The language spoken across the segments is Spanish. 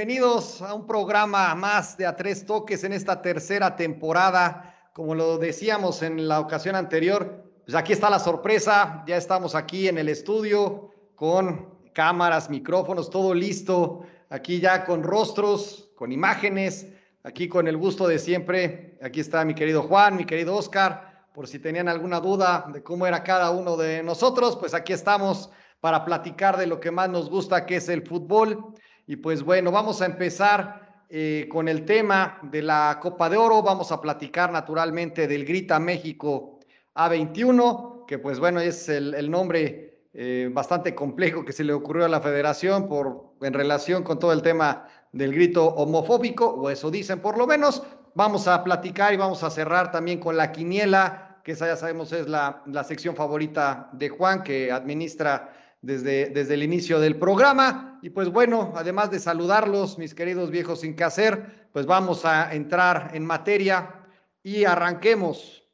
Bienvenidos a un programa más de A Tres Toques en esta tercera temporada. Como lo decíamos en la ocasión anterior, pues aquí está la sorpresa. Ya estamos aquí en el estudio con cámaras, micrófonos, todo listo. Aquí ya con rostros, con imágenes, aquí con el gusto de siempre. Aquí está mi querido Juan, mi querido Oscar. Por si tenían alguna duda de cómo era cada uno de nosotros, pues aquí estamos para platicar de lo que más nos gusta, que es el fútbol. Y pues bueno, vamos a empezar eh, con el tema de la Copa de Oro. Vamos a platicar naturalmente del Grita México A21, que pues bueno, es el, nombre eh, bastante complejo que se le ocurrió a la federación por, en relación con todo el tema del grito homofóbico, o eso dicen por lo menos. Vamos a platicar y vamos a cerrar también con la quiniela, que esa ya sabemos es la, la sección favorita de Juan, que administra desde, desde el inicio del programa. Y pues bueno, además de saludarlos, mis queridos viejos sin que hacer, pues vamos a entrar en materia y arranquemos.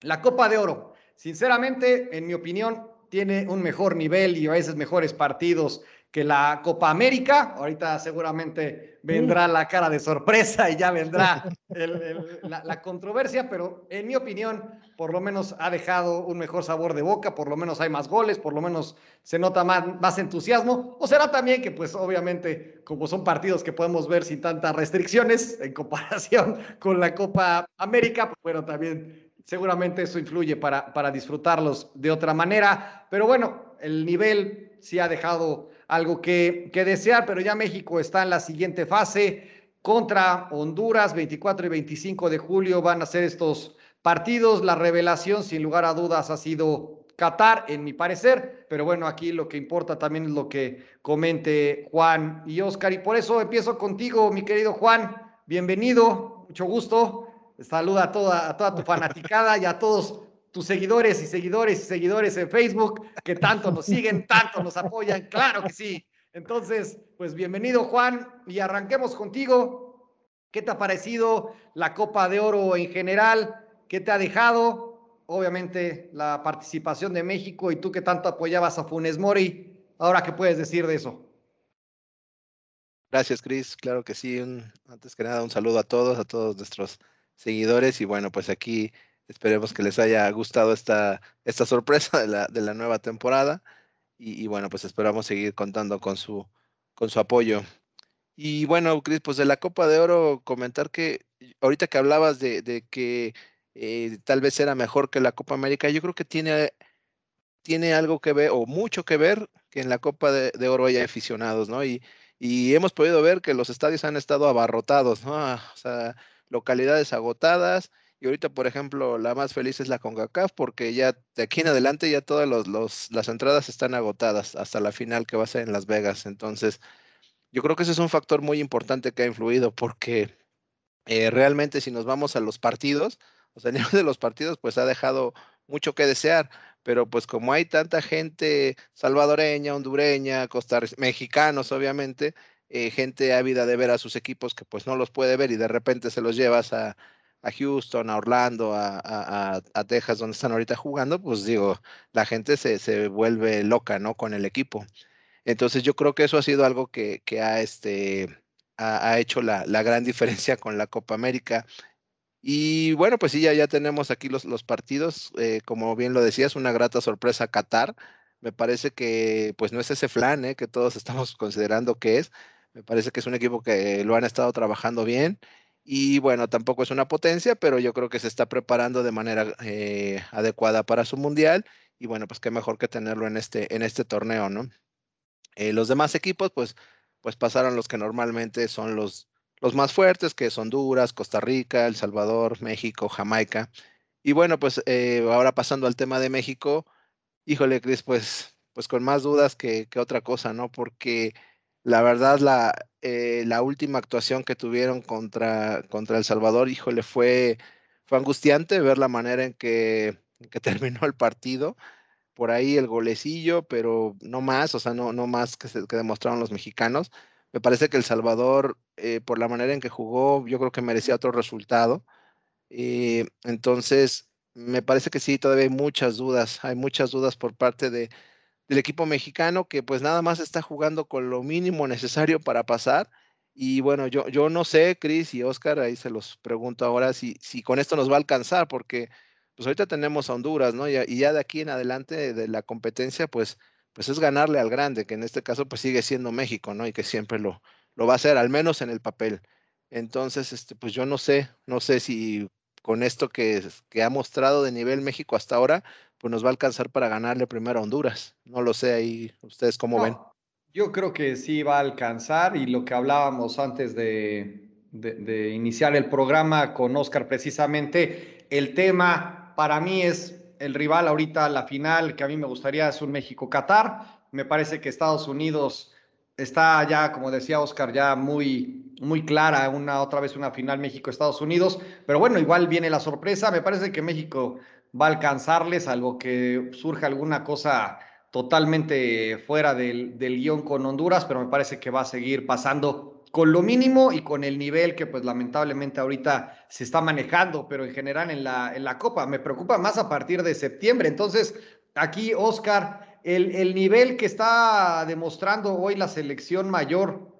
La Copa de Oro, sinceramente, en mi opinión, tiene un mejor nivel y a veces mejores partidos que la Copa América. Ahorita seguramente vendrá la cara de sorpresa y ya vendrá la, la, controversia, pero en mi opinión, por lo menos ha dejado un mejor sabor de boca, por lo menos hay más goles, por lo menos se nota más, más entusiasmo. O será también que, pues obviamente, como son partidos que podemos ver sin tantas restricciones en comparación con la Copa América, pues bueno, también seguramente eso influye para, para disfrutarlos de otra manera. Pero bueno, el nivel sí ha dejado algo que, que, desear, pero ya México está en la siguiente fase contra Honduras, 24 y 25 de julio van a ser estos partidos. La revelación, sin lugar a dudas, ha sido Qatar, en mi parecer, pero bueno, aquí lo que importa también es lo que comente Juan y Oscar, y por eso empiezo contigo, mi querido Juan. Bienvenido, mucho gusto. Saluda a toda, a toda tu fanaticada y a todos tus seguidores y seguidores y seguidores en Facebook que tanto nos siguen, tanto nos apoyan, claro que sí. Entonces, pues bienvenido Juan y arranquemos contigo. ¿Qué te ha parecido la Copa de Oro en general? ¿Qué te ha dejado? Obviamente la participación de México y tú que tanto apoyabas a Funes Mori. Ahora, ¿qué puedes decir de eso? Gracias, Cris. Claro que sí. Antes que nada, un saludo a todos, a todos nuestros seguidores y bueno, pues aquí Esperemos que les haya gustado esta, esta sorpresa de la, de la nueva temporada. Y, bueno, pues esperamos seguir contando con su, con su apoyo. Y bueno, Cris, pues de la Copa de Oro, comentar que ahorita que hablabas de, que eh, tal vez era mejor que la Copa América, yo creo que tiene, tiene algo que ver, o mucho que ver, que en la Copa de, Oro haya aficionados, ¿no? Y, y, hemos podido ver que los estadios han estado abarrotados, sea, localidades agotadas y ahorita, por ejemplo, la más feliz es la CONCACAF porque ya de aquí en adelante ya todas las entradas están agotadas hasta la final que va a ser en Las Vegas. Entonces, yo creo que ese es un factor muy importante que ha influido porque eh, realmente si nos vamos a los partidos, o sea, el nivel de los partidos pues ha dejado mucho que desear, pero pues como hay tanta gente salvadoreña, hondureña, mexicanos obviamente, eh, gente ávida de ver a sus equipos que pues no los puede ver y de repente se los llevas a, a Houston, a Orlando, a, a, a, Texas, donde están ahorita jugando, pues digo, la gente se, se, vuelve loca, ¿no? Con el equipo. Entonces yo creo que eso ha sido algo que, que ha, este, ha, ha hecho la, la, gran diferencia con la Copa América. Y bueno, pues sí, ya, ya tenemos aquí los, los partidos. Eh, como bien lo decías, una grata sorpresa Qatar. Me parece que pues no es ese flan ¿eh? que todos estamos considerando que es. Me parece que es un equipo que lo han estado trabajando bien y bueno, tampoco es una potencia, pero yo creo que se está preparando de manera eh, adecuada para su mundial. Y bueno, pues qué mejor que tenerlo en este, en este torneo, ¿no? Eh, los demás equipos, pues, pues pasaron los que normalmente son los, los más fuertes, que son Honduras, Costa Rica, El Salvador, México, Jamaica. Y bueno, pues eh, ahora pasando al tema de México, híjole, Cris, pues, pues con más dudas que, que otra cosa, ¿no? Porque la verdad, la, eh, la última actuación que tuvieron contra, contra El Salvador, híjole, fue, fue angustiante ver la manera en que, que terminó el partido. Por ahí el golecillo, pero no más, o sea, no, no más que, se, demostraron los mexicanos. Me parece que El Salvador, eh, por la manera en que jugó, yo creo que merecía otro resultado. Eh, entonces, me parece que sí, todavía hay muchas dudas, hay muchas dudas por parte de, del equipo mexicano que pues nada más está jugando con lo mínimo necesario para pasar. Y bueno, yo, yo no sé, Cris y Oscar, ahí se los pregunto ahora si, si con esto nos va a alcanzar, porque pues ahorita tenemos a Honduras, ¿no? Y, y ya de aquí en adelante de la competencia, pues, pues es ganarle al grande, que en este caso pues sigue siendo México, ¿no? Y que siempre lo, lo va a hacer, al menos en el papel. Entonces, este, pues yo no sé, no sé si con esto que, que ha mostrado de nivel México hasta ahora, pues nos va a alcanzar para ganarle primero a Honduras. No lo sé ahí, ustedes cómo ven. Yo creo que sí va a alcanzar y lo que hablábamos antes de, de, de iniciar el programa con Oscar precisamente, el tema para mí es el rival ahorita, la final que a mí me gustaría es un México-Qatar. Me parece que Estados Unidos está ya, como decía Oscar, ya muy, muy clara, una otra vez una final México-Estados Unidos, pero bueno, igual viene la sorpresa, me parece que México va a alcanzarles, algo que surja alguna cosa totalmente fuera del, del guion con Honduras, pero me parece que va a seguir pasando con lo mínimo y con el nivel que pues lamentablemente ahorita se está manejando, pero en general en la, en la Copa. Me preocupa más a partir de septiembre. Entonces, aquí, Oscar, el, el nivel que está demostrando hoy la selección mayor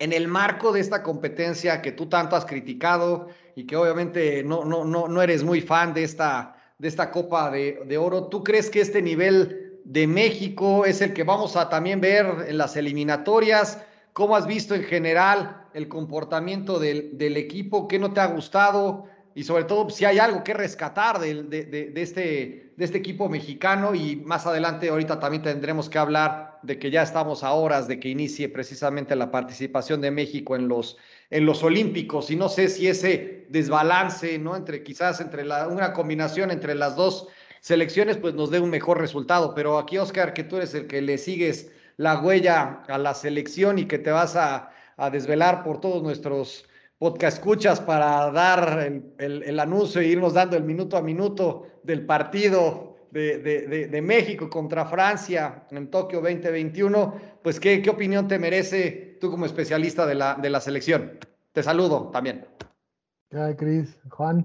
en el marco de esta competencia que tú tanto has criticado y que obviamente no, no, no, no eres muy fan de esta, de esta Copa de, de Oro, ¿tú crees que este nivel de México es el que vamos a también ver en las eliminatorias? ¿Cómo has visto en general el comportamiento del, del equipo? ¿Qué no te ha gustado? Y sobre todo, si hay algo que rescatar de, de, de, este, de este equipo mexicano. Y más adelante, ahorita también tendremos que hablar de que ya estamos a horas de que inicie precisamente la participación de México en los, en los Olímpicos. Y no sé si ese desbalance, ¿no? Entre quizás entre la, una combinación entre las dos selecciones, pues nos dé un mejor resultado. Pero aquí, Oscar, que tú eres el que le sigues la huella a la selección y que te vas a, a desvelar por todos nuestros podcast escuchas para dar el, el, el, anuncio e irnos dando el minuto a minuto del partido de, de, de, de, México contra Francia en Tokio 2021, pues ¿qué, qué opinión te merece tú como especialista de la, de la selección? Te saludo también. ¿Qué hay, Cris? Juan,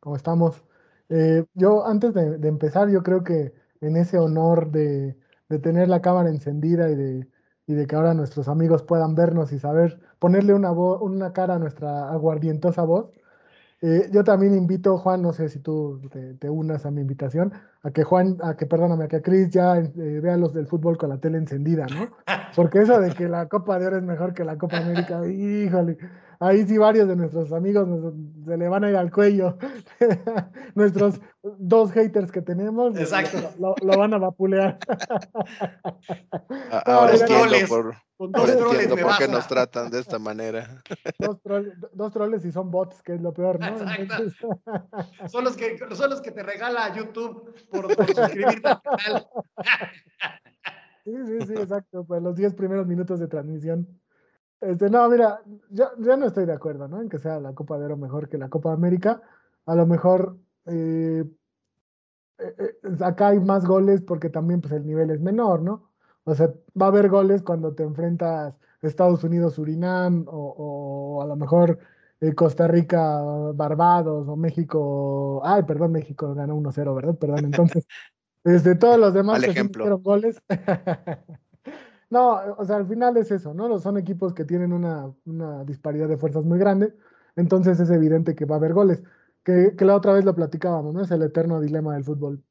¿cómo estamos? Eh, yo antes de, empezar, yo creo que en ese honor de tener la cámara encendida y de, y de que ahora nuestros amigos puedan vernos y saber ponerle una, voz, una cara a nuestra aguardientosa voz. Eh, yo también invito, Juan, no sé si tú te, te, unas a mi invitación, a que Juan, a que perdóname, a que Cris ya eh, vea los del fútbol con la tele encendida, ¿no? Porque eso de que la Copa de Oro es mejor que la Copa América, híjole, ahí sí varios de nuestros amigos nos, se le van a ir al cuello. nuestros dos haters que tenemos lo, lo, van a vapulear. Ahora entiendo por, ahora entiendo por qué nos tratan de esta manera. Dos, troles, dos troles y son bots, que es lo peor, ¿no? Entonces... son, los que, son los que te regala YouTube por, suscribirte al canal. sí, sí, sí, exacto. Pues los 10 primeros minutos de transmisión. Este, no, mira, yo, yo, no estoy de acuerdo, ¿no? En que sea la Copa de Oro mejor que la Copa América. A lo mejor eh, eh, acá hay más goles porque también pues, el nivel es menor, ¿no? O sea, va a haber goles cuando te enfrentas Estados Unidos, Surinam, o, o a lo mejor Costa Rica, Barbados, o México. Ay, perdón, México ganó 1-0, ¿verdad? Perdón, entonces, desde todos los demás que ejemplo. goles. No, o sea, al final es eso, ¿no? Son equipos que tienen una, una, disparidad de fuerzas muy grande, entonces es evidente que va a haber goles. Que, que, la otra vez lo platicábamos, ¿no? Es el eterno dilema del fútbol.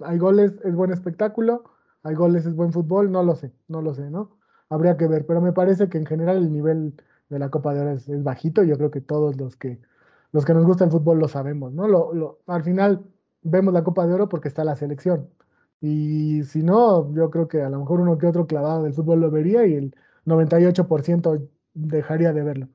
Hay goles, es buen espectáculo, hay goles, es buen fútbol, no lo sé, no lo sé, ¿no? Habría que ver, pero me parece que en general el nivel de la Copa de Oro es, es bajito, yo creo que todos los que, los que nos gusta el fútbol lo sabemos, ¿no? Lo, lo, al final vemos la Copa de Oro porque está la selección, y si no, yo creo que a lo mejor uno que otro clavado del fútbol lo vería y el 98% dejaría de verlo.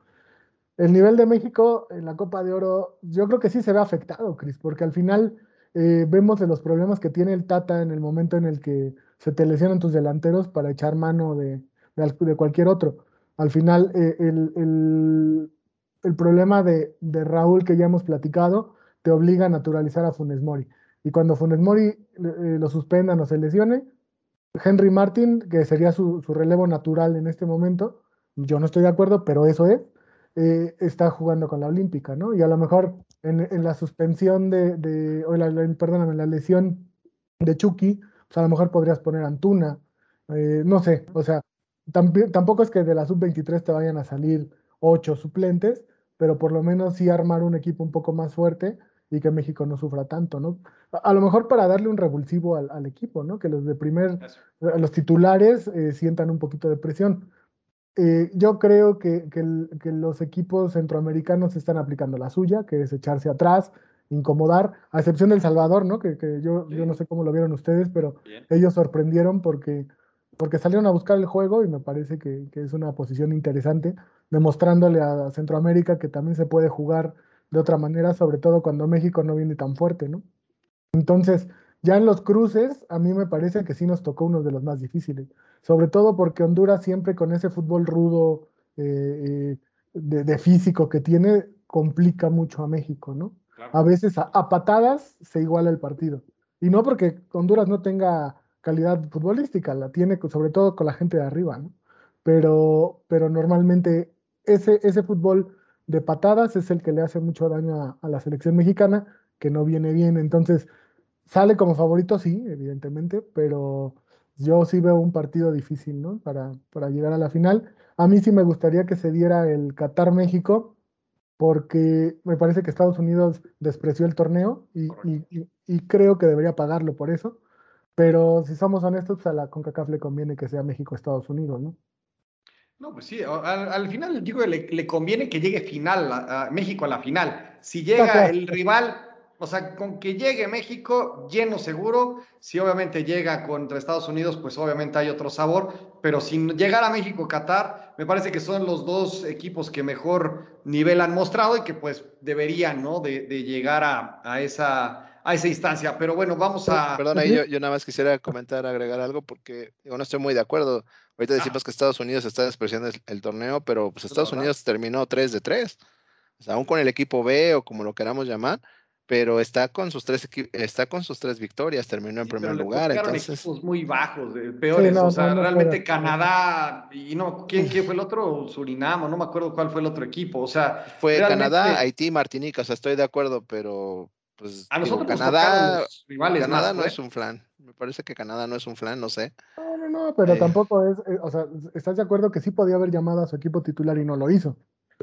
El nivel de México en la Copa de Oro, yo creo que sí se ve afectado, Cris, porque al final eh, vemos de los problemas que tiene el Tata en el momento en el que se te lesionan tus delanteros para echar mano de, de, de cualquier otro. Al final, eh, el, el, problema de, Raúl que ya hemos platicado te obliga a naturalizar a Funes Mori y cuando Funes Mori eh, lo suspendan o se lesione, Henry Martin, que sería su, su, relevo natural en este momento, yo no estoy de acuerdo, pero eso es, eh, está jugando con la Olímpica, ¿no? Y a lo mejor en, la suspensión de, de o la, la, perdóname, la lesión de Chucky, sea, a lo mejor podrías poner Antuna, no sé, o sea, tampoco es que de la sub-23 te vayan a salir ocho suplentes, pero por lo menos sí armar un equipo un poco más fuerte y que México no sufra tanto, ¿no? A, lo mejor para darle un revulsivo al, equipo, ¿no? Que los de primer, los titulares eh, sientan un poquito de presión. Eh, yo creo que, que, los equipos centroamericanos están aplicando la suya, que es echarse atrás, incomodar, a excepción del Salvador, ¿no? Que, que yo, yo no sé cómo lo vieron ustedes, pero ellos sorprendieron porque, porque salieron a buscar el juego y me parece que, que, es una posición interesante, demostrándole a Centroamérica que también se puede jugar de otra manera, sobre todo cuando México no viene tan fuerte, ¿no? Entonces, ya en los cruces, a mí me parece que sí nos tocó uno de los más difíciles, sobre todo porque Honduras siempre con ese fútbol rudo eh, eh, de, físico que tiene, complica mucho a México, ¿no? A veces a, patadas se iguala el partido. Y no porque Honduras no tenga calidad futbolística, la tiene sobre todo con la gente de arriba, ¿no? Pero, pero normalmente ese, ese fútbol de patadas es el que le hace mucho daño a la selección mexicana, que no viene bien. Entonces, Sale como favorito, sí, evidentemente, pero yo sí veo un partido difícil, ¿no? Para, para llegar a la final. A mí sí me gustaría que se diera el Qatar-México, porque me parece que Estados Unidos despreció el torneo y, y, creo que debería pagarlo por eso. Pero si somos honestos, pues a la CONCACAF le conviene que sea México-Estados Unidos, ¿no? No, pues sí, al, final digo, le, le, conviene que llegue final, a, México a la final. Si llega el rival o sea, con que llegue México lleno seguro, si obviamente llega contra Estados Unidos, pues obviamente hay otro sabor, pero sin llegar a México, Qatar, me parece que son los dos equipos que mejor nivel han mostrado y que pues deberían, ¿no? De, llegar a, esa, a esa instancia. Pero bueno, vamos a... Perdón, ahí yo, nada más quisiera comentar, agregar algo, porque yo no estoy muy de acuerdo. Ahorita decimos que Estados Unidos está despreciando el, torneo, pero pues Estados Unidos terminó 3 de 3. O sea, aún con el equipo B o como lo queramos llamar, pero está con sus tres está con sus tres victorias, terminó en primer lugar. Entonces, equipos muy bajos, peores. o sea, realmente Canadá y no, ¿quién, ¿quién, fue el otro? Surinam, no me acuerdo cuál fue el otro equipo. O sea, fue Canadá, Haití, Martinica. O sea, estoy de acuerdo, pero pues a nosotros Canadá, rivales Canadá no es un flan. Me parece que Canadá no es un flan, no sé. No, no, no, pero eh. tampoco es, eh, o sea, ¿estás de acuerdo que sí podía haber llamado a su equipo titular y no lo hizo?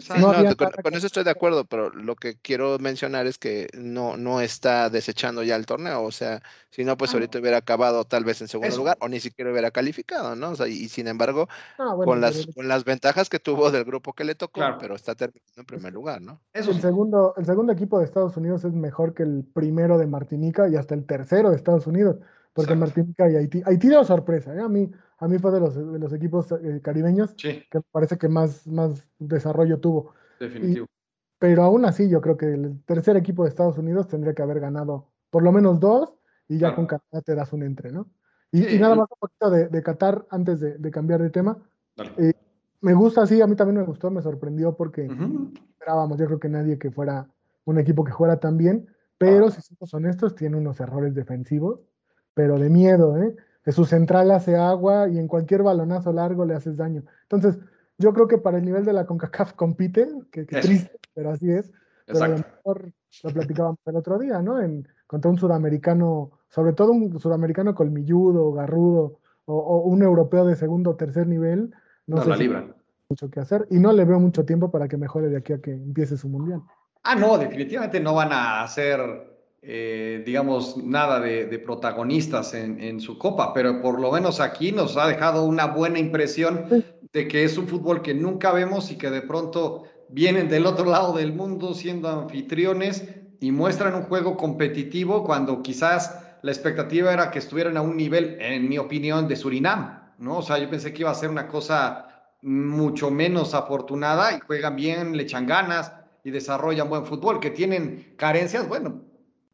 Con, eso estoy de acuerdo, pero lo que quiero mencionar es que no, no está desechando ya el torneo. O sea, si no, pues ah, ahorita hubiera acabado tal vez en segundo lugar o ni siquiera hubiera calificado, ¿no? O sea, y, sin embargo, ah, con, las, con las ventajas que tuvo del grupo que le tocó, pero está terminando en primer lugar, ¿no? el, segundo, el segundo equipo de Estados Unidos es mejor que el primero de Martinica y hasta el tercero de Estados Unidos, porque Martinica y Haití. Haití dio sorpresa, ¿eh? A mí a mí fue de los, de los equipos eh, caribeños que parece que más, más desarrollo tuvo. Definitivo. pero aún así, yo creo que el tercer equipo de Estados Unidos tendría que haber ganado por lo menos dos y ya con Qatar te das un entre, ¿no? Y, nada más un poquito de, de Qatar antes de, de, cambiar de tema. Eh, me gusta, sí, a mí también me gustó, me sorprendió porque esperábamos, yo creo que nadie que fuera un equipo que fuera tan bien, pero si somos honestos, tiene unos errores defensivos, pero de miedo, ¿eh? Su central hace agua y en cualquier balonazo largo le haces daño. Entonces, yo creo que para el nivel de la CONCACAF compite, que, triste, pero así es. Pero a lo mejor lo platicábamos el otro día, ¿no? En, contra un sudamericano, sobre todo un sudamericano colmilludo, garrudo, o, un europeo de segundo o tercer nivel, no, sé la mucho que hacer. Y no le veo mucho tiempo para que mejore de aquí a que empiece su mundial. Ah, no, definitivamente no van a hacer eh, digamos, nada de, protagonistas en, su copa, pero por lo menos aquí nos ha dejado una buena impresión de que es un fútbol que nunca vemos y que de pronto vienen del otro lado del mundo siendo anfitriones y muestran un juego competitivo cuando quizás la expectativa era que estuvieran a un nivel, en mi opinión, de Surinam, ¿no? O sea, yo pensé que iba a ser una cosa mucho menos afortunada y juegan bien, le echan ganas y desarrollan buen fútbol, que tienen carencias, bueno,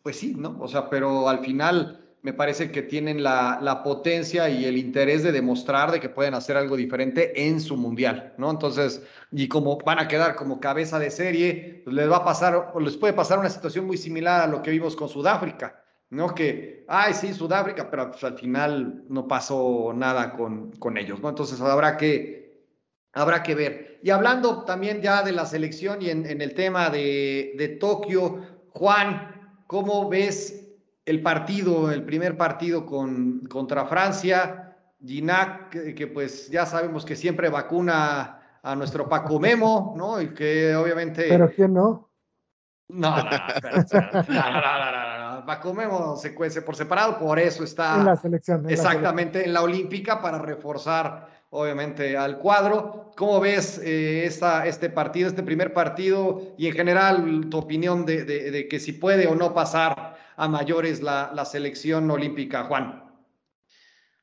pues sí, ¿no? O sea, pero al final me parece que tienen la, potencia y el interés de demostrar de que pueden hacer algo diferente en su mundial, ¿no? Entonces, y como van a quedar como cabeza de serie, pues les va a pasar, o les puede pasar una situación muy similar a lo que vimos con Sudáfrica, ¿no? Que, ay, sí, Sudáfrica, pero pues, al final no pasó nada con, con ellos, ¿no? Entonces habrá que, habrá que ver. Y hablando también ya de la selección y en, el tema de, de Tokio, Juan, ¿Cómo ves el partido, el primer partido con, contra Francia, Ginac, que, pues ya sabemos que siempre vacuna a nuestro Paco Memo, ¿no? Y que obviamente... Pero ¿quién no? No, no, no, no, no, Paco Memo se cuece por separado, por eso está... En la selección. exactamente, en la olímpica para reforzar obviamente al cuadro. ¿Cómo ves eh, esta, este partido, este primer partido y en general tu opinión de, de, que si puede o no pasar a mayores la, la selección olímpica, Juan?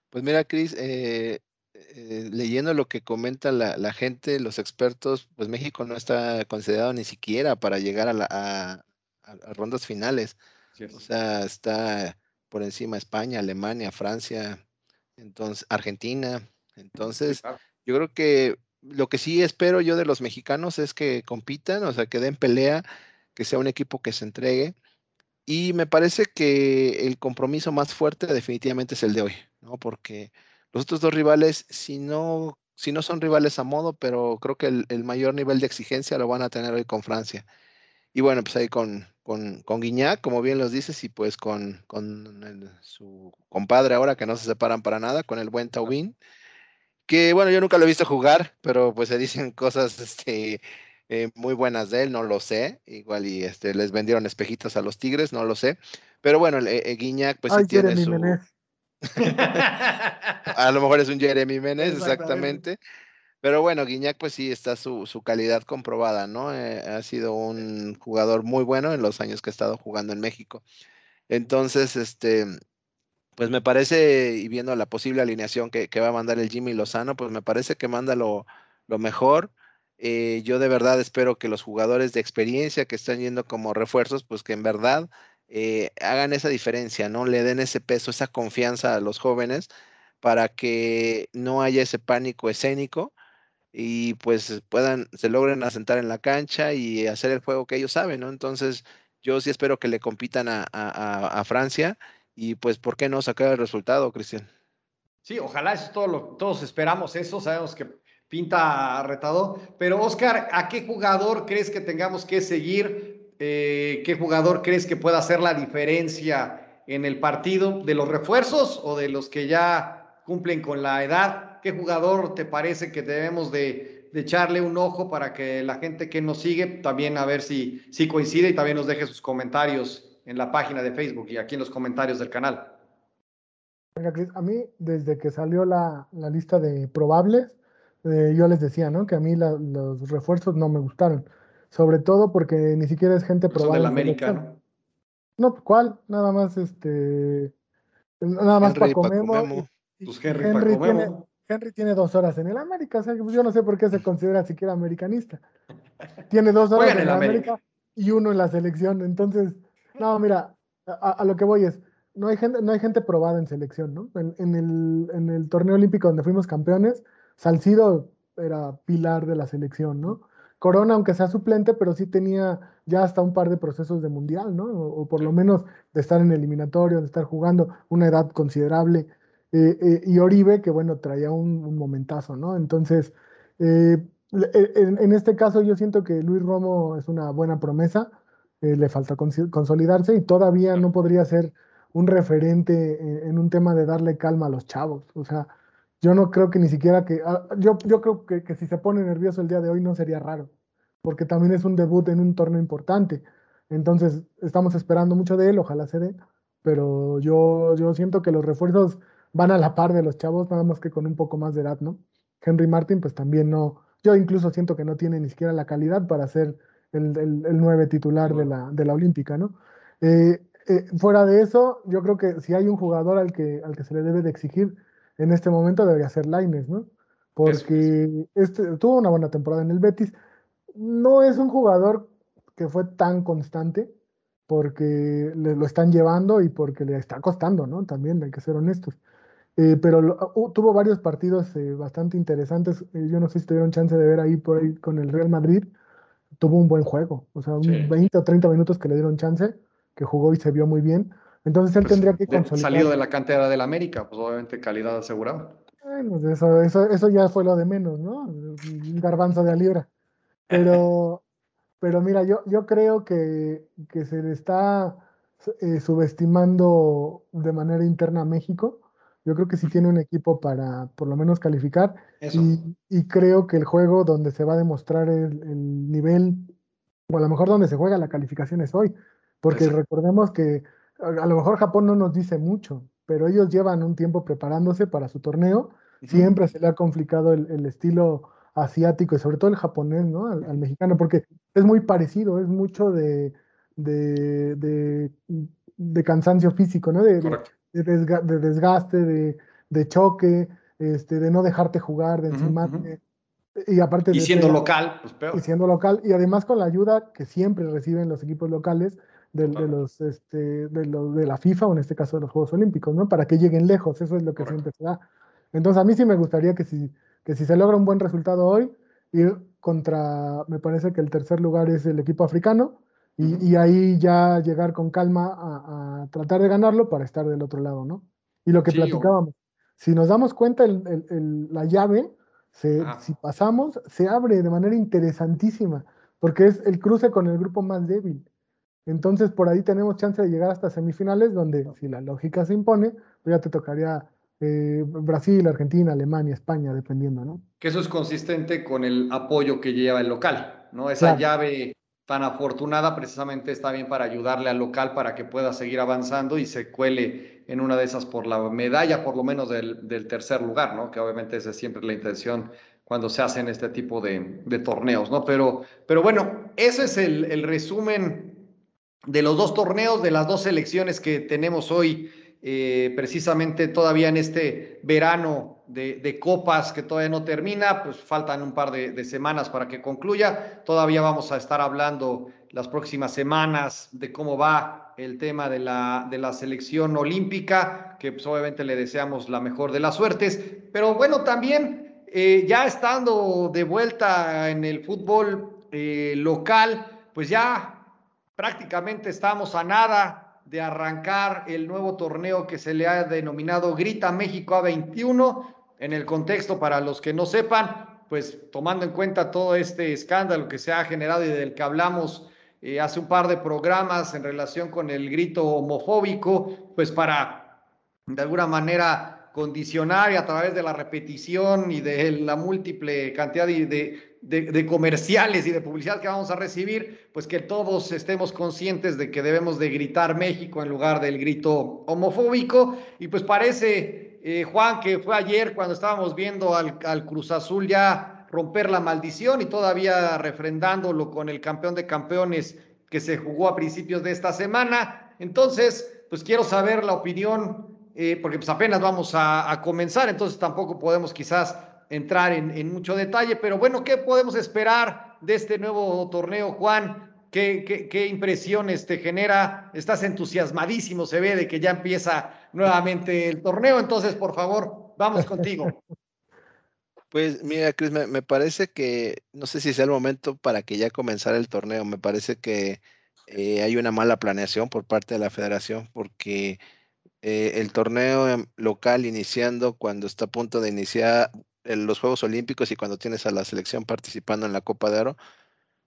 Pues mira, Cris, eh, eh, leyendo lo que comenta la, la, gente, los expertos, pues México no está considerado ni siquiera para llegar a, la, a, a rondas finales. O sea, está por encima España, Alemania, Francia, entonces Argentina. Entonces, yo creo que lo que sí espero yo de los mexicanos es que compitan, o sea, que den pelea, que sea un equipo que se entregue. Y me parece que el compromiso más fuerte definitivamente es el de hoy, ¿no? Porque los otros dos rivales, si no, si no son rivales a modo, pero creo que el, mayor nivel de exigencia lo van a tener hoy con Francia. Y bueno, pues ahí con, con, con Guiñac, como bien los dices, y pues con, con su compadre ahora, que no se separan para nada, con el buen Taubín que bueno, yo nunca lo he visto jugar, pero pues se dicen cosas este, eh, muy buenas de él, no lo sé, igual y este, les vendieron espejitos a los Tigres, no lo sé, pero bueno, el, eh, Guiñac pues sí tiene su... a lo mejor es un Jeremy Menez, exactamente. Pero bueno, Guiñac pues sí está su, su calidad comprobada, ¿no? Eh, ha sido un jugador muy bueno en los años que ha estado jugando en México. Entonces, este, pues me parece, y viendo la posible alineación que, va a mandar el Jimmy Lozano, pues me parece que manda lo, mejor. Eh, yo de verdad espero que los jugadores de experiencia que están yendo como refuerzos, pues que en verdad eh, hagan esa diferencia, ¿no? Le den ese peso, esa confianza a los jóvenes para que no haya ese pánico escénico y pues puedan, se logren asentar en la cancha y hacer el juego que ellos saben, ¿no? Entonces, yo sí espero que le compitan a, a Francia y pues, ¿por qué no sacar el resultado, Cristian? Sí, ojalá eso todo lo, todos esperamos eso, sabemos que pinta retado, pero Oscar, ¿a qué jugador crees que tengamos que seguir? Eh, ¿Qué jugador crees que pueda hacer la diferencia en el partido? ¿De los refuerzos o de los que ya cumplen con la edad? ¿Qué jugador te parece que debemos de, de echarle un ojo para que la gente que nos sigue también a ver si, si coincide y también nos deje sus comentarios en la página de Facebook y aquí en los comentarios del canal. a mí desde que salió la, lista de probables, eh, yo les decía, ¿no? Que a mí los refuerzos no me gustaron. Sobre todo porque ni siquiera es gente probable. Son del América, ¿no? No, ¿cuál? Nada más este. Nada más para comer. Pues Henry, Henry tiene, Henry tiene dos horas en el América. O sea, pues yo no sé por qué se considera siquiera americanista. Tiene dos horas en el América y uno en la selección. Entonces, no, mira, a, lo que voy es, no hay gente, no hay gente probada en selección, ¿no? En, el, en el torneo olímpico donde fuimos campeones, Salcido era pilar de la selección, ¿no? Corona, aunque sea suplente, pero sí tenía ya hasta un par de procesos de mundial, ¿no? O, por lo menos de estar en eliminatorio, de estar jugando una edad considerable. Eh, eh, y Oribe, que bueno, traía un, momentazo, ¿no? Entonces, eh, en, en, este caso yo siento que Luis Romo es una buena promesa. Eh, le falta consolidarse y todavía no podría ser un referente en, un tema de darle calma a los chavos. O sea, yo no creo que ni siquiera que, ah, yo, yo creo que, que, si se pone nervioso el día de hoy no sería raro, porque también es un debut en un torneo importante. Entonces, estamos esperando mucho de él, ojalá se dé, pero yo, yo siento que los refuerzos van a la par de los chavos, nada más que con un poco más de edad, ¿no? Henry Martin, pues también no, yo incluso siento que no tiene ni siquiera la calidad para ser el, el, 9 titular de la, de la Olímpica, ¿no? Eh, eh, fuera de eso, yo creo que si hay un jugador al que, al que se le debe de exigir en este momento debería ser Laines, ¿no? Porque este, tuvo una buena temporada en el Betis. No es un jugador que fue tan constante porque le, lo están llevando y porque le está costando, ¿no? También hay que ser honestos. Eh, pero uh, tuvo varios partidos bastante interesantes. yo no sé si tuvieron chance de ver ahí por ahí con el Real Madrid tuvo un buen juego. O sea, un 20 o 30 minutos que le dieron chance, que jugó y se vio muy bien. Entonces él pues, tendría que consolidar. Salido de la cantera del América, pues obviamente calidad asegurada. Bueno, eso, eso, eso ya fue lo de menos, ¿no? Un garbanzo de a libra. Pero, pero mira, yo, yo creo que, que se le está eh, subestimando de manera interna a México. Yo creo que sí tiene un equipo para por lo menos calificar. Y, creo que el juego donde se va a demostrar el, nivel, o a lo mejor donde se juega la calificación es hoy. Porque recordemos que a, lo mejor Japón no nos dice mucho, pero ellos llevan un tiempo preparándose para su torneo. Siempre se le ha complicado el, estilo asiático y sobre todo el japonés, ¿no? Al, mexicano, porque es muy parecido, es mucho de, de, cansancio físico, ¿no? De, de, desgaste, de, choque, este, de no dejarte jugar, de encimarte. Y aparte y siendo local, pues peor. Y siendo local, y además con la ayuda que siempre reciben los equipos locales de, los, este, de, los, de la FIFA, o en este caso de los Juegos Olímpicos, ¿no? Para que lleguen lejos, eso es lo que siempre se da. Entonces a mí sí me gustaría que si, que si se logra un buen resultado hoy, ir contra, me parece que el tercer lugar es el equipo africano, y, ahí ya llegar con calma a, tratar de ganarlo para estar del otro lado, ¿no? Y lo que platicábamos, si nos damos cuenta, la llave, si pasamos, se abre de manera interesantísima, porque es el cruce con el grupo más débil. Entonces, por ahí tenemos chance de llegar hasta semifinales, donde si la lógica se impone, pues ya te tocaría eh, Brasil, Argentina, Alemania, España, dependiendo, ¿no? Que eso es consistente con el apoyo que lleva el local, ¿no? Esa llave tan afortunada precisamente está bien para ayudarle al local para que pueda seguir avanzando y se cuele en una de esas por la medalla, por lo menos del, tercer lugar, ¿no? Que obviamente esa es siempre la intención cuando se hacen este tipo de, torneos, ¿no? Pero, pero bueno, ese es el, resumen de los dos torneos, de las dos selecciones que tenemos hoy, eh, precisamente todavía en este verano de, copas que todavía no termina, pues faltan un par de, semanas para que concluya. Todavía vamos a estar hablando las próximas semanas de cómo va el tema de la, de la selección olímpica, que pues obviamente le deseamos la mejor de las suertes. Pero bueno, también eh, ya estando de vuelta en el fútbol eh, local, pues ya prácticamente estamos a nada de arrancar el nuevo torneo que se le ha denominado Grita México A21 en el contexto, para los que no sepan, pues tomando en cuenta todo este escándalo que se ha generado y del que hablamos eh, hace un par de programas en relación con el grito homofóbico, pues para de alguna manera condicionar y a través de la repetición y de la múltiple cantidad de, de, comerciales y de publicidad que vamos a recibir, pues que todos estemos conscientes de que debemos de gritar México en lugar del grito homofóbico. Y pues parece eh, Juan, que fue ayer cuando estábamos viendo al, Cruz Azul ya romper la maldición y todavía refrendándolo con el campeón de campeones que se jugó a principios de esta semana. Entonces, pues quiero saber la opinión, eh, porque pues apenas vamos a, comenzar, entonces tampoco podemos quizás entrar en, en, mucho detalle, pero bueno, ¿qué podemos esperar de este nuevo torneo, Juan? ¿Qué, impresiones te genera? Estás entusiasmadísimo, se ve de que ya empieza nuevamente el torneo, entonces por favor, vamos contigo. Pues mira, Cris, me, parece que, no sé si sea el momento para que ya comenzara el torneo, me parece que eh, hay una mala planeación por parte de la federación porque eh, el torneo local iniciando cuando está a punto de iniciar eh, los Juegos Olímpicos y cuando tienes a la selección participando en la Copa de Oro,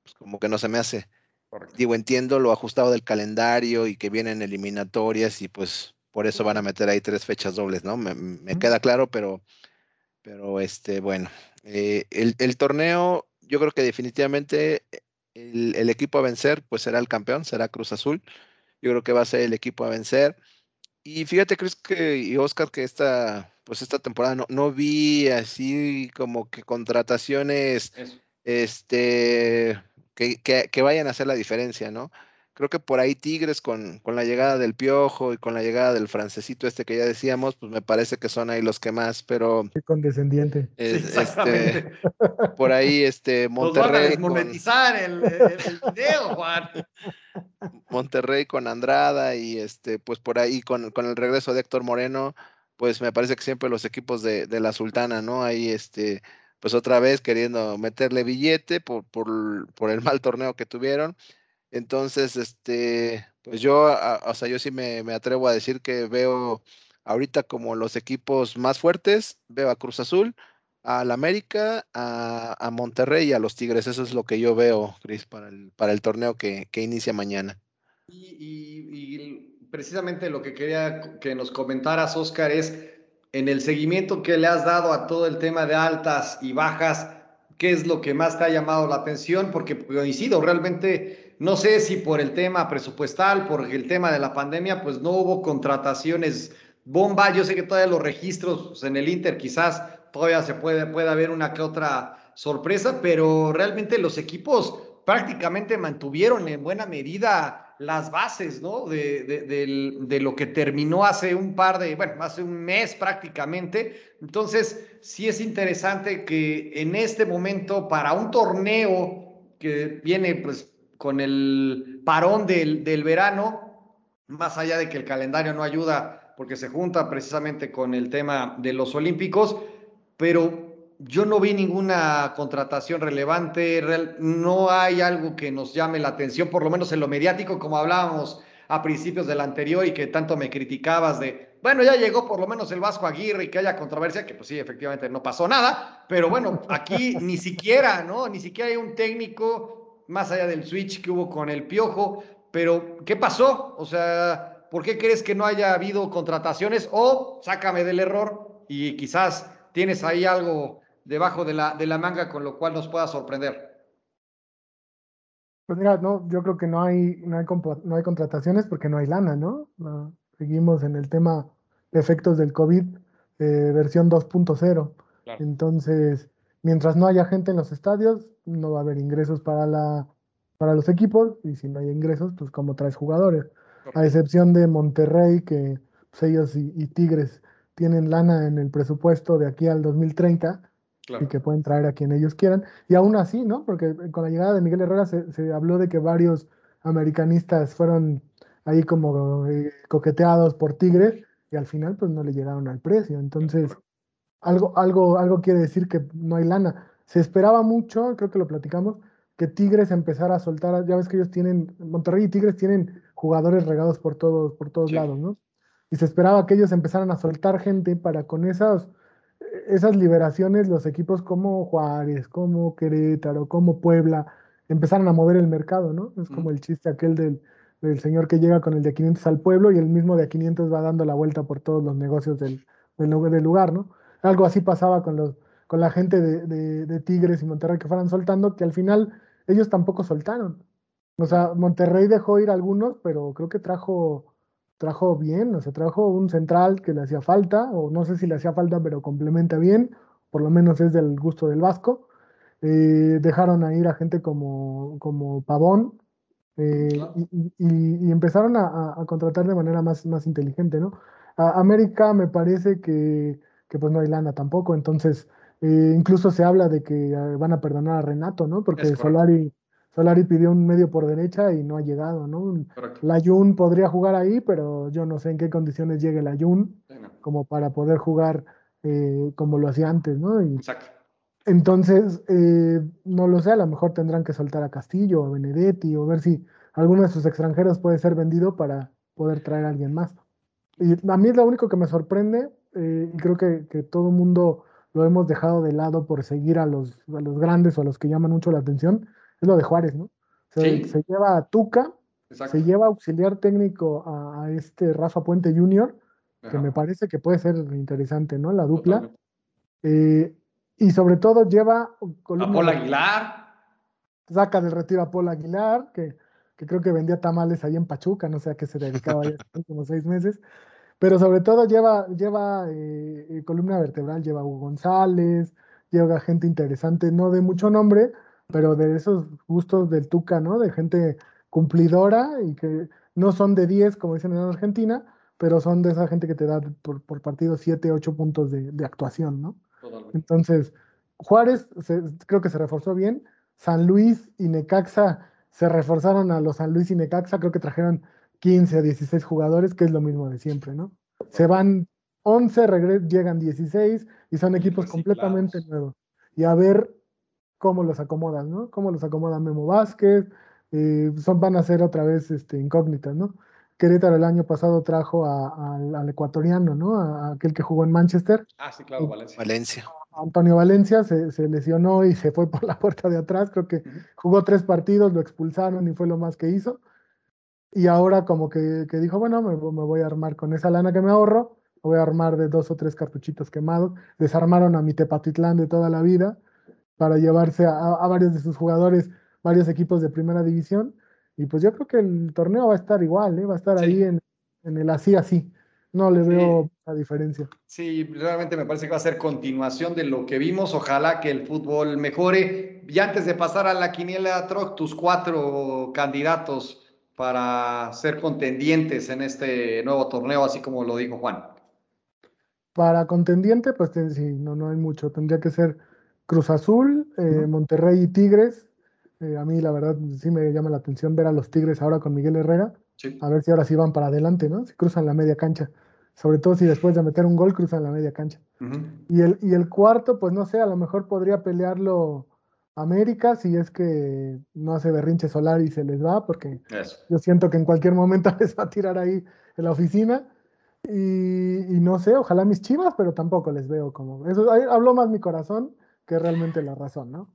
pues como que no se me hace. Digo, entiendo lo ajustado del calendario y que vienen eliminatorias y pues por eso van a meter ahí tres fechas dobles, ¿no? Me, queda claro, pero, pero este, bueno, eh, el, torneo, yo creo que definitivamente el, equipo a vencer, pues será el campeón, será Cruz Azul. Yo creo que va a ser el equipo a vencer. Y fíjate, Chris, que, y Oscar, que esta, pues esta temporada no, no vi así como que contrataciones, este, que, vayan a hacer la diferencia, ¿no? Creo que por ahí Tigres con, con, la llegada del Piojo y con la llegada del francesito este que ya decíamos, pues me parece que son ahí los que más, pero... Qué condescendiente. este, por ahí este Monterrey... Nos monetizar el, el, video, Juan. Monterrey con Andrada y este, pues por ahí con, con, el regreso de Héctor Moreno, pues me parece que siempre los equipos de, de la Sultana, ¿no? Ahí este pues otra vez queriendo meterle billete por, por, el mal torneo que tuvieron. Entonces, este, pues yo, o sea, yo sí me, atrevo a decir que veo ahorita como los equipos más fuertes, veo a Cruz Azul, al América, a, Monterrey y a los Tigres. Eso es lo que yo veo, Cris, para el, para el torneo que, inicia mañana. Y, precisamente lo que quería que nos comentaras, Oscar, es en el seguimiento que le has dado a todo el tema de altas y bajas, ¿qué es lo que más te ha llamado la atención? Porque coincido, realmente no sé si por el tema presupuestal, por el tema de la pandemia, pues no hubo contrataciones bomba. Yo sé que todavía los registros pues, en el Inter quizás todavía se puede, puede haber una que otra sorpresa, pero realmente los equipos prácticamente mantuvieron en buena medida las bases, ¿no? De, de, lo que terminó hace un par de, bueno, hace un mes prácticamente. Entonces, sí es interesante que en este momento, para un torneo que viene pues con el parón del, verano, más allá de que el calendario no ayuda porque se junta precisamente con el tema de los Olímpicos, pero yo no vi ninguna contratación relevante, no hay algo que nos llame la atención, por lo menos en lo mediático, como hablábamos a principios del anterior y que tanto me criticabas de, bueno, ya llegó por lo menos el Vasco Aguirre y que haya controversia, que pues sí, efectivamente no pasó nada, pero bueno, aquí ni siquiera, ¿no? Ni siquiera hay un técnico más allá del switch que hubo con el Piojo, pero ¿qué pasó? O sea, ¿por qué crees que no haya habido contrataciones? O sácame del error y quizás tienes ahí algo debajo de la, de la manga con lo cual nos pueda sorprender? Pues mira, no, yo creo que no hay, no hay, no hay contrataciones porque no hay lana, ¿no? seguimos en el tema de efectos del COVID, eh, versión 2.0. Entonces, mientras no haya gente en los estadios, no va a haber ingresos para, la, para los equipos, y si no hay ingresos, pues como traes jugadores. A excepción de Monterrey, que pues, ellos y, y Tigres tienen lana en el presupuesto de aquí al 2030, y que pueden traer a quien ellos quieran. Y aún así, ¿no? Porque con la llegada de Miguel Herrera se, se habló de que varios americanistas fueron ahí como eh, coqueteados por Tigres y al final pues no le llegaron al precio. Entonces, algo, algo, algo quiere decir que no hay lana. Se esperaba mucho, creo que lo platicamos, que Tigres empezara a soltar, ya ves que ellos tienen, Monterrey y Tigres tienen jugadores regados por todos, por todos lados, ¿no? Y se esperaba que ellos empezaran a soltar gente para con esas esas liberaciones, los equipos como Juárez, como Querétaro, como Puebla, empezaron a mover el mercado, ¿no? Es como el chiste aquel del, del, señor que llega con el de 500 al pueblo y el mismo de 500 va dando la vuelta por todos los negocios del, del, lugar, ¿no? Algo así pasaba con, los, con la gente de, de, de Tigres y Monterrey que fueran soltando, que al final ellos tampoco soltaron. O sea, Monterrey dejó ir algunos, pero creo que trajo trajo bien, o sea, trajo un central que le hacía falta, o no sé si le hacía falta, pero complementa bien, por lo menos es del gusto del Vasco. Eh, dejaron a ir a gente como, como Pavón eh, y, empezaron a, contratar de manera más, más inteligente, ¿no? A América me parece que, que, pues no hay lana tampoco, entonces eh, incluso se habla de que van a perdonar a Renato, ¿no? Porque Solari Solari pidió un medio por derecha y no ha llegado, ¿no? La Jun podría jugar ahí, pero yo no sé en qué condiciones llegue la Jun como para poder jugar eh, como lo hacía antes, ¿no? Exacto. Entonces, eh, no lo sé, a lo mejor tendrán que soltar a Castillo o a Benedetti o ver si alguno de sus extranjeros puede ser vendido para poder traer a alguien más. Y a mí es lo único que me sorprende, eh, y creo que, que todo el mundo lo hemos dejado de lado por seguir a los, a los grandes o a los que llaman mucho la atención, es lo de Juárez, ¿no? Se, se lleva a Tuca, se lleva auxiliar técnico a, este Rafa Puente Jr., que me parece que puede ser interesante, ¿no? La dupla. Eh, y sobre todo lleva a Paul Aguilar. Saca del retiro a Paul Aguilar, que, que, creo que vendía tamales ahí en Pachuca, no sé a qué se dedicaba ya como seis meses. Pero sobre todo lleva, lleva eh, eh, columna vertebral, lleva Hugo González, lleva gente interesante, no de mucho nombre, pero de esos gustos del Tuca, ¿no? De gente cumplidora y que no son de 10, como dicen en Argentina, pero son de esa gente que te da por, por partido 7, 8 puntos de, de actuación, ¿no? Entonces, Juárez creo que se reforzó bien, San Luis y Necaxa se reforzaron a los San Luis y Necaxa, creo que trajeron 15 a 16 jugadores, que es lo mismo de siempre, ¿no? Se van 11, llegan 16 y son equipos completamente nuevos. Y a ver cómo los acomodan, ¿no? Cómo los acomoda Memo Vázquez, eh, son, van a ser otra vez este, incógnitas, ¿no? Querétaro el año pasado trajo al ecuatoriano, ¿no? A, aquel que jugó en Manchester. Ah, sí, claro, Valencia. Valencia. Antonio Valencia se, lesionó y se fue por la puerta de atrás, creo que jugó tres partidos, lo expulsaron y fue lo más que hizo. Y ahora como que, que dijo, bueno, me, me, voy a armar con esa lana que me ahorro, me voy a armar de dos o tres cartuchitos quemados, desarmaron a mi Tepatitlán de toda la vida para llevarse a, a varios de sus jugadores, varios equipos de primera división, y pues yo creo que el torneo va a estar igual, ¿eh? va a estar sí. ahí en, en el así así. No le veo la diferencia. Sí, realmente me parece que va a ser continuación de lo que vimos. Ojalá que el fútbol mejore. Y antes de pasar a la quiniela, Troc, tus cuatro candidatos para ser contendientes en este nuevo torneo, así como lo dijo Juan. Para contendiente, pues sí, no, no hay mucho. Tendría que ser Cruz Azul, eh, Monterrey y Tigres. Eh, a mí, la verdad, sí me llama la atención ver a los Tigres ahora con Miguel Herrera. Sí. A ver si ahora sí van para adelante, ¿no? Si cruzan la media cancha sobre todo si después de meter un gol cruzan la media cancha. Uh -huh. y, el, y el cuarto, pues no sé, a lo mejor podría pelearlo América si es que no hace berrinche solar y se les va, porque Eso. yo siento que en cualquier momento les va a tirar ahí en la oficina. Y, y, no sé, ojalá mis chivas, pero tampoco les veo como. Eso habló más mi corazón que realmente la razón, ¿no?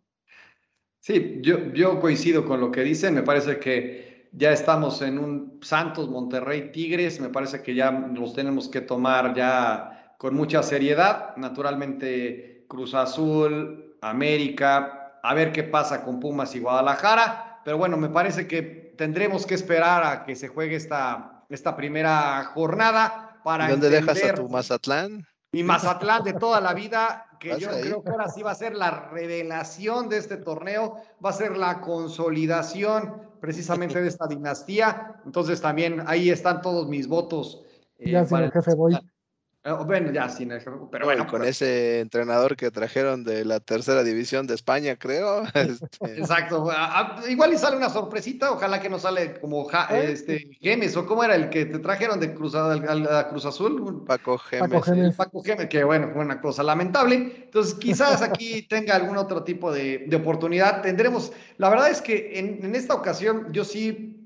Sí, yo, yo coincido con lo que dicen. Me parece que ya estamos en un Santos, Monterrey, Tigres, me parece que ya los tenemos que tomar ya con mucha seriedad. Naturalmente, Cruz Azul, América, a ver qué pasa con Pumas y Guadalajara, pero bueno, me parece que tendremos que esperar a que se juegue esta, esta primera jornada para ¿Dónde entender... dejas a tu Mazatlán? Mi Mazatlán de toda la vida, que yo ahí? creo que ahora sí va a ser la revelación de este torneo, va a ser la consolidación precisamente de esta dinastía. Entonces también ahí están todos mis votos. Eh, ya sin el jefe voy. Bueno, ya sin el pero bueno. con pero... ese entrenador que trajeron de la tercera división de España, creo. Este... Exacto. A, a, igual y sale una sorpresita, ojalá que no sale como ja, este, Gemes, o cómo era el que te trajeron de Cruz, a, a Cruz Azul. Paco Gemes. Paco Gemes. Paco Gemes, que bueno, fue una cosa lamentable. Entonces, quizás aquí tenga algún otro tipo de, de, oportunidad. Tendremos, la verdad es que en, en esta ocasión yo sí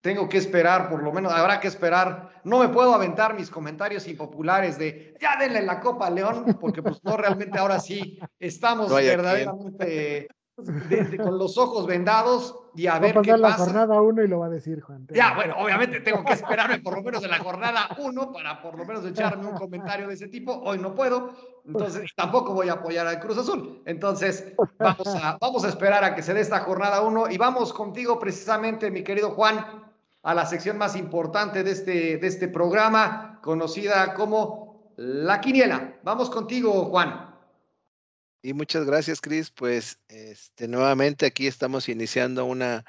tengo que esperar, por lo menos habrá que esperar. No me puedo aventar mis comentarios impopulares de ya denle la Copa a León, porque pues no, realmente ahora sí estamos no verdaderamente de, de, con los ojos vendados y a, va ver a qué la pasa. jornada uno y lo va a decir Juan. Ya, bueno, obviamente tengo que esperarme por lo menos en la jornada uno para por lo menos echarme un comentario de ese tipo. Hoy no puedo, entonces tampoco voy a apoyar al Cruz Azul. Entonces vamos a, vamos a esperar a que se dé esta jornada uno y vamos contigo precisamente, mi querido Juan, a la sección más importante de este, de este programa, conocida como La Quiniela. Vamos contigo, Juan. Y muchas gracias, Cris. Pues este, nuevamente aquí estamos iniciando una,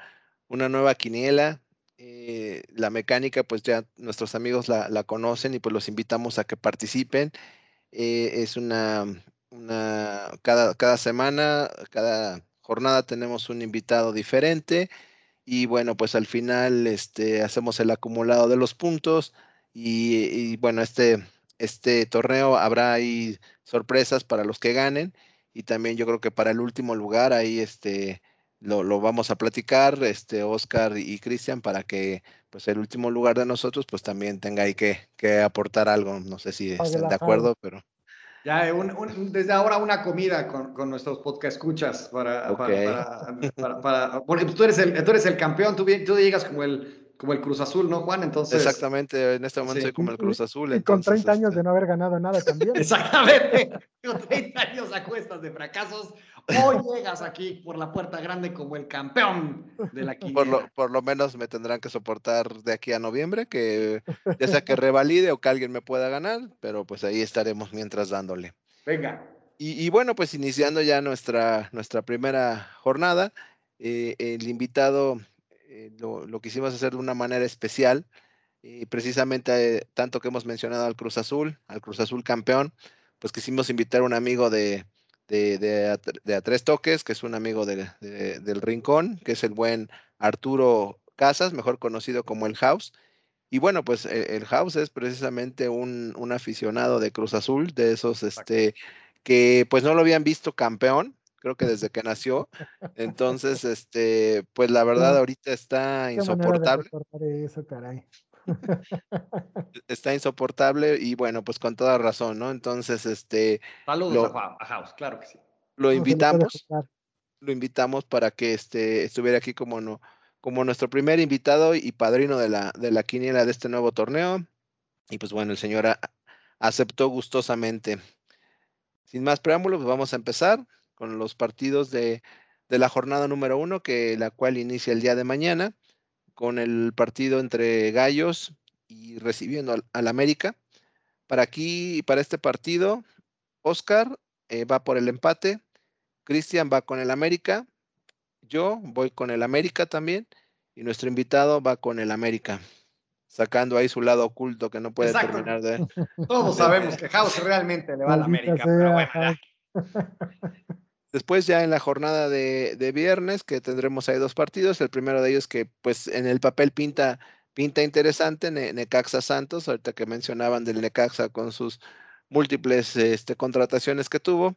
una nueva quiniela. Eh, la mecánica, pues ya nuestros amigos la, la, conocen y pues los invitamos a que participen. Eh, es una, una cada, cada semana, cada jornada tenemos un invitado diferente y bueno, pues al final este, hacemos el acumulado de los puntos y, y, bueno, este, este torneo habrá ahí sorpresas para los que ganen y también yo creo que para el último lugar ahí este, lo, lo vamos a platicar, este, Oscar y Cristian, para que pues el último lugar de nosotros pues también tenga ahí que, que aportar algo, no sé si están de acuerdo, pero... Ya, un, un, desde ahora una comida con, con nuestros podcast escuchas para, okay. para, para, para, porque tú eres el, tú eres el campeón, tú, tú llegas como el, como el Cruz Azul, ¿no, Juan? Entonces. Exactamente, en este momento sí. soy como el Cruz Azul. Y entonces, con 30 años este... de no haber ganado nada también. Exactamente, con 30 años a cuestas de fracasos, hoy llegas aquí por la puerta grande como el campeón de la quiniela. Por lo, por lo menos me tendrán que soportar de aquí a noviembre, que ya sea que revalide o que alguien me pueda ganar, pero pues ahí estaremos mientras dándole. Venga. Y, y bueno, pues iniciando ya nuestra, nuestra primera jornada, eh, el invitado eh, lo, lo, quisimos hacer de una manera especial, y precisamente eh, tanto que hemos mencionado al Cruz Azul, al Cruz Azul campeón, pues quisimos invitar a un amigo de, de, de, a, de a, Tres Toques, que es un amigo de, del Rincón, que es el buen Arturo Casas, mejor conocido como el House. Y bueno, pues el, el House es precisamente un, un, aficionado de Cruz Azul, de esos este, que pues no lo habían visto campeón, creo que desde que nació. Entonces, este, pues la verdad ahorita está insoportable. Eso, caray. está insoportable y bueno, pues con toda razón, ¿no? Entonces, este. Saludos lo, a, House, claro que sí. Lo invitamos, lo invitamos para que este, estuviera aquí como, no, como nuestro primer invitado y padrino de la, de la quiniela de este nuevo torneo. Y pues bueno, el señor aceptó gustosamente. Sin más preámbulos, pues vamos a empezar con los partidos de, de la jornada número uno, que la cual inicia el día de mañana, con el partido entre Gallos y recibiendo al, América. Para aquí, para este partido, Oscar eh, va por el empate, Cristian va con el América, yo voy con el América también, y nuestro invitado va con el América, sacando ahí su lado oculto que no puede terminar de. Todos sabemos que House realmente le va al América, pero bueno, Después ya en la jornada de, viernes, que tendremos ahí dos partidos, el primero de ellos que pues en el papel pinta, pinta interesante, Necaxa Santos, ahorita que mencionaban del Necaxa con sus múltiples este, contrataciones que tuvo.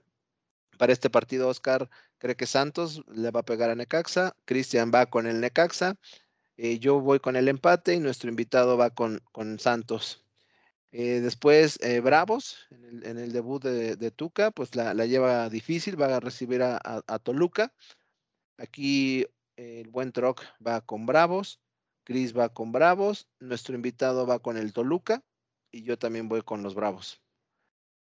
Para este partido, Oscar cree que Santos le va a pegar a Necaxa, Cristian va con el Necaxa, eh, yo voy con el empate y nuestro invitado va con, con Santos. Eh, después, eh, Bravos, en el, debut de, Tuca, pues la, lleva difícil, va a recibir a, Toluca. Aquí el buen Troc va con Bravos, Cris va con Bravos, nuestro invitado va con el Toluca y yo también voy con los Bravos.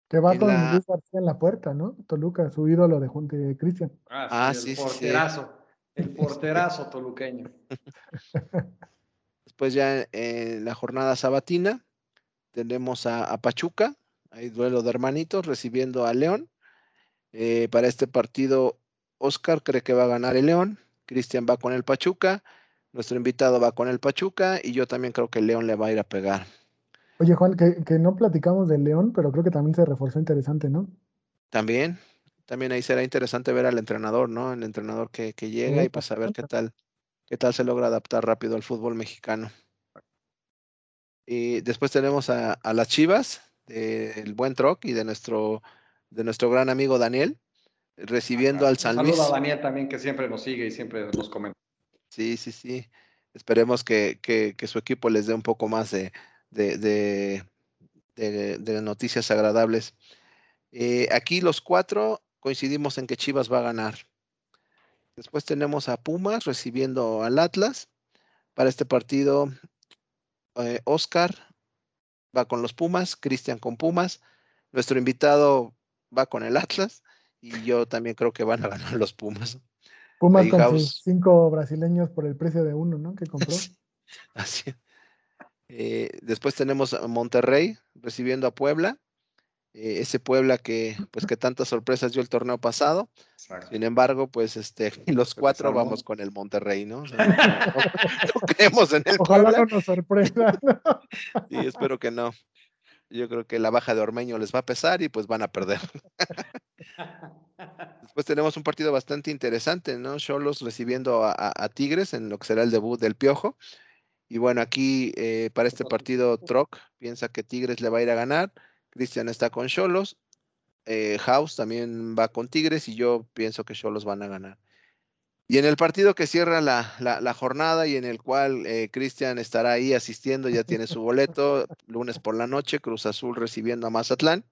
Que va con Luis García en la puerta, ¿no? Toluca, su ídolo de, de Cristian. Ah, sí, el porterazo, el porterazo toluqueño. Después ya en la jornada sabatina, tenemos a, Pachuca, hay duelo de hermanitos recibiendo a León. Eh, para este partido, Oscar cree que va a ganar el León, Cristian va con el Pachuca, nuestro invitado va con el Pachuca y yo también creo que el León le va a ir a pegar. Oye, Juan, que, no platicamos del León, pero creo que también se reforzó interesante, ¿no? También, también ahí será interesante ver al entrenador, ¿no? El entrenador que, llega y para saber qué tal, qué tal se logra adaptar rápido al fútbol mexicano. Y después tenemos a, las Chivas, del buen Troc y de nuestro, de nuestro gran amigo Daniel, recibiendo al San Luis. a Daniel también, que siempre nos sigue y siempre nos comenta. Sí, sí, sí. Esperemos que, su equipo les dé un poco más de, de, noticias agradables. Eh, aquí los cuatro coincidimos en que Chivas va a ganar. Después tenemos a Pumas recibiendo al Atlas. Para este partido eh, Oscar va con los Pumas, Cristian con Pumas, nuestro invitado va con el Atlas y yo también creo que van a ganar los Pumas. Pumas con sus cinco brasileños por el precio de uno, ¿no? Que compró. Así. Eh, después tenemos a Monterrey recibiendo a Puebla. Eh, ese Puebla que, pues, que tantas sorpresas dio el torneo pasado. Sin embargo, pues, este, los cuatro vamos con el Monterrey, ¿no? no, creemos en el Ojalá no nos sorprenda. y espero que no. Yo creo que la baja de Ormeño les va a pesar y pues van a perder. Después tenemos un partido bastante interesante, ¿no? Cholos recibiendo a, Tigres en lo que será el debut del Piojo. Y bueno, aquí eh, para este partido Troc piensa que Tigres le va a ir a ganar. Cristian está con Cholos. Eh, House también va con Tigres y yo pienso que Cholos van a ganar. Y en el partido que cierra la, jornada y en el cual eh, Cristian estará ahí asistiendo, ya tiene su boleto, lunes por la noche, Cruz Azul recibiendo a Mazatlán.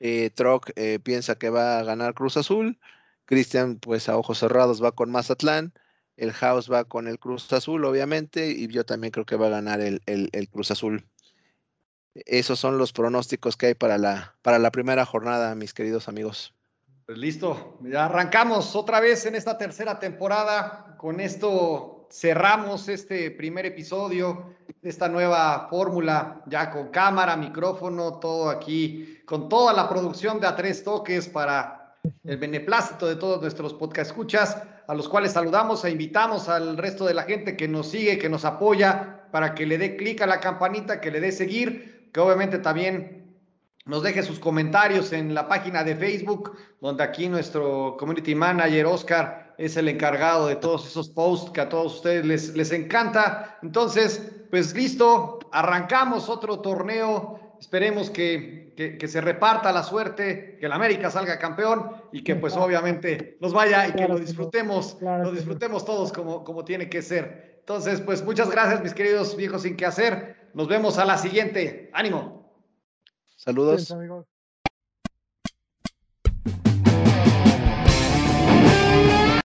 Eh, Troc eh, piensa que va a ganar Cruz Azul. Cristian, pues a ojos cerrados, va con Mazatlán. El House va con el Cruz Azul, obviamente, y yo también creo que va a ganar el, el Cruz Azul. Esos son los pronósticos que hay para la, para la primera jornada, mis queridos amigos. Pues listo, ya arrancamos otra vez en esta tercera temporada. Con esto cerramos este primer episodio de esta nueva fórmula, ya con cámara, micrófono, todo aquí, con toda la producción de A Tres Toques para el beneplácito de todos nuestros podcast escuchas, a los cuales saludamos e invitamos al resto de la gente que nos sigue, que nos apoya, para que le dé clic a la campanita, que le dé seguir que obviamente también nos deje sus comentarios en la página de Facebook, donde aquí nuestro community manager Oscar es el encargado de todos esos posts que a todos ustedes les, les encanta. Entonces, pues listo, arrancamos otro torneo. Esperemos que, que, se reparta la suerte, que el América salga campeón y que pues obviamente nos vaya y que lo disfrutemos, lo disfrutemos todos como, como tiene que ser. Entonces, pues muchas gracias, mis queridos viejos sin qué hacer. Nos vemos a la siguiente. Ánimo. Saludos. amigos.